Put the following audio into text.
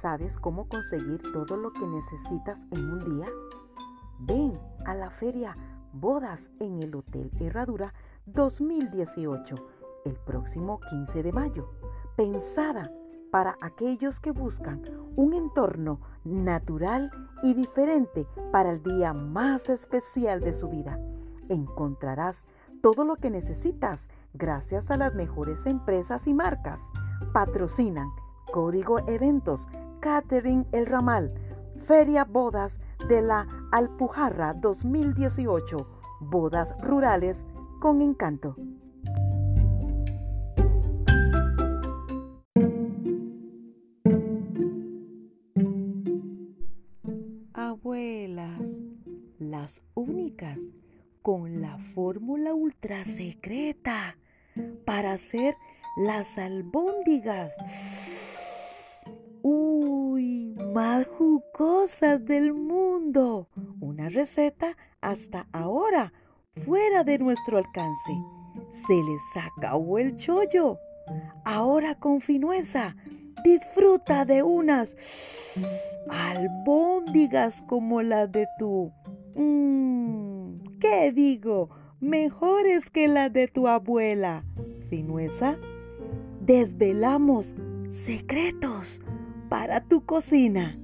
¿Sabes cómo conseguir todo lo que necesitas en un día? Ven a la feria Bodas en el Hotel Herradura 2018 el próximo 15 de mayo, pensada para aquellos que buscan un entorno natural y diferente para el día más especial de su vida. Encontrarás todo lo que necesitas gracias a las mejores empresas y marcas. Patrocinan Código Eventos, Catering El Ramal, Feria Bodas de la Alpujarra 2018, Bodas Rurales con Encanto. Abuelas, las únicas con la fórmula ultra secreta para hacer las albóndigas. Más jugosas del mundo. Una receta hasta ahora fuera de nuestro alcance. Se les acabó el chollo. Ahora con finueza disfruta de unas albóndigas como las de tu... Mmm, ¿Qué digo? Mejores que las de tu abuela. Finueza, desvelamos secretos para tu cocina.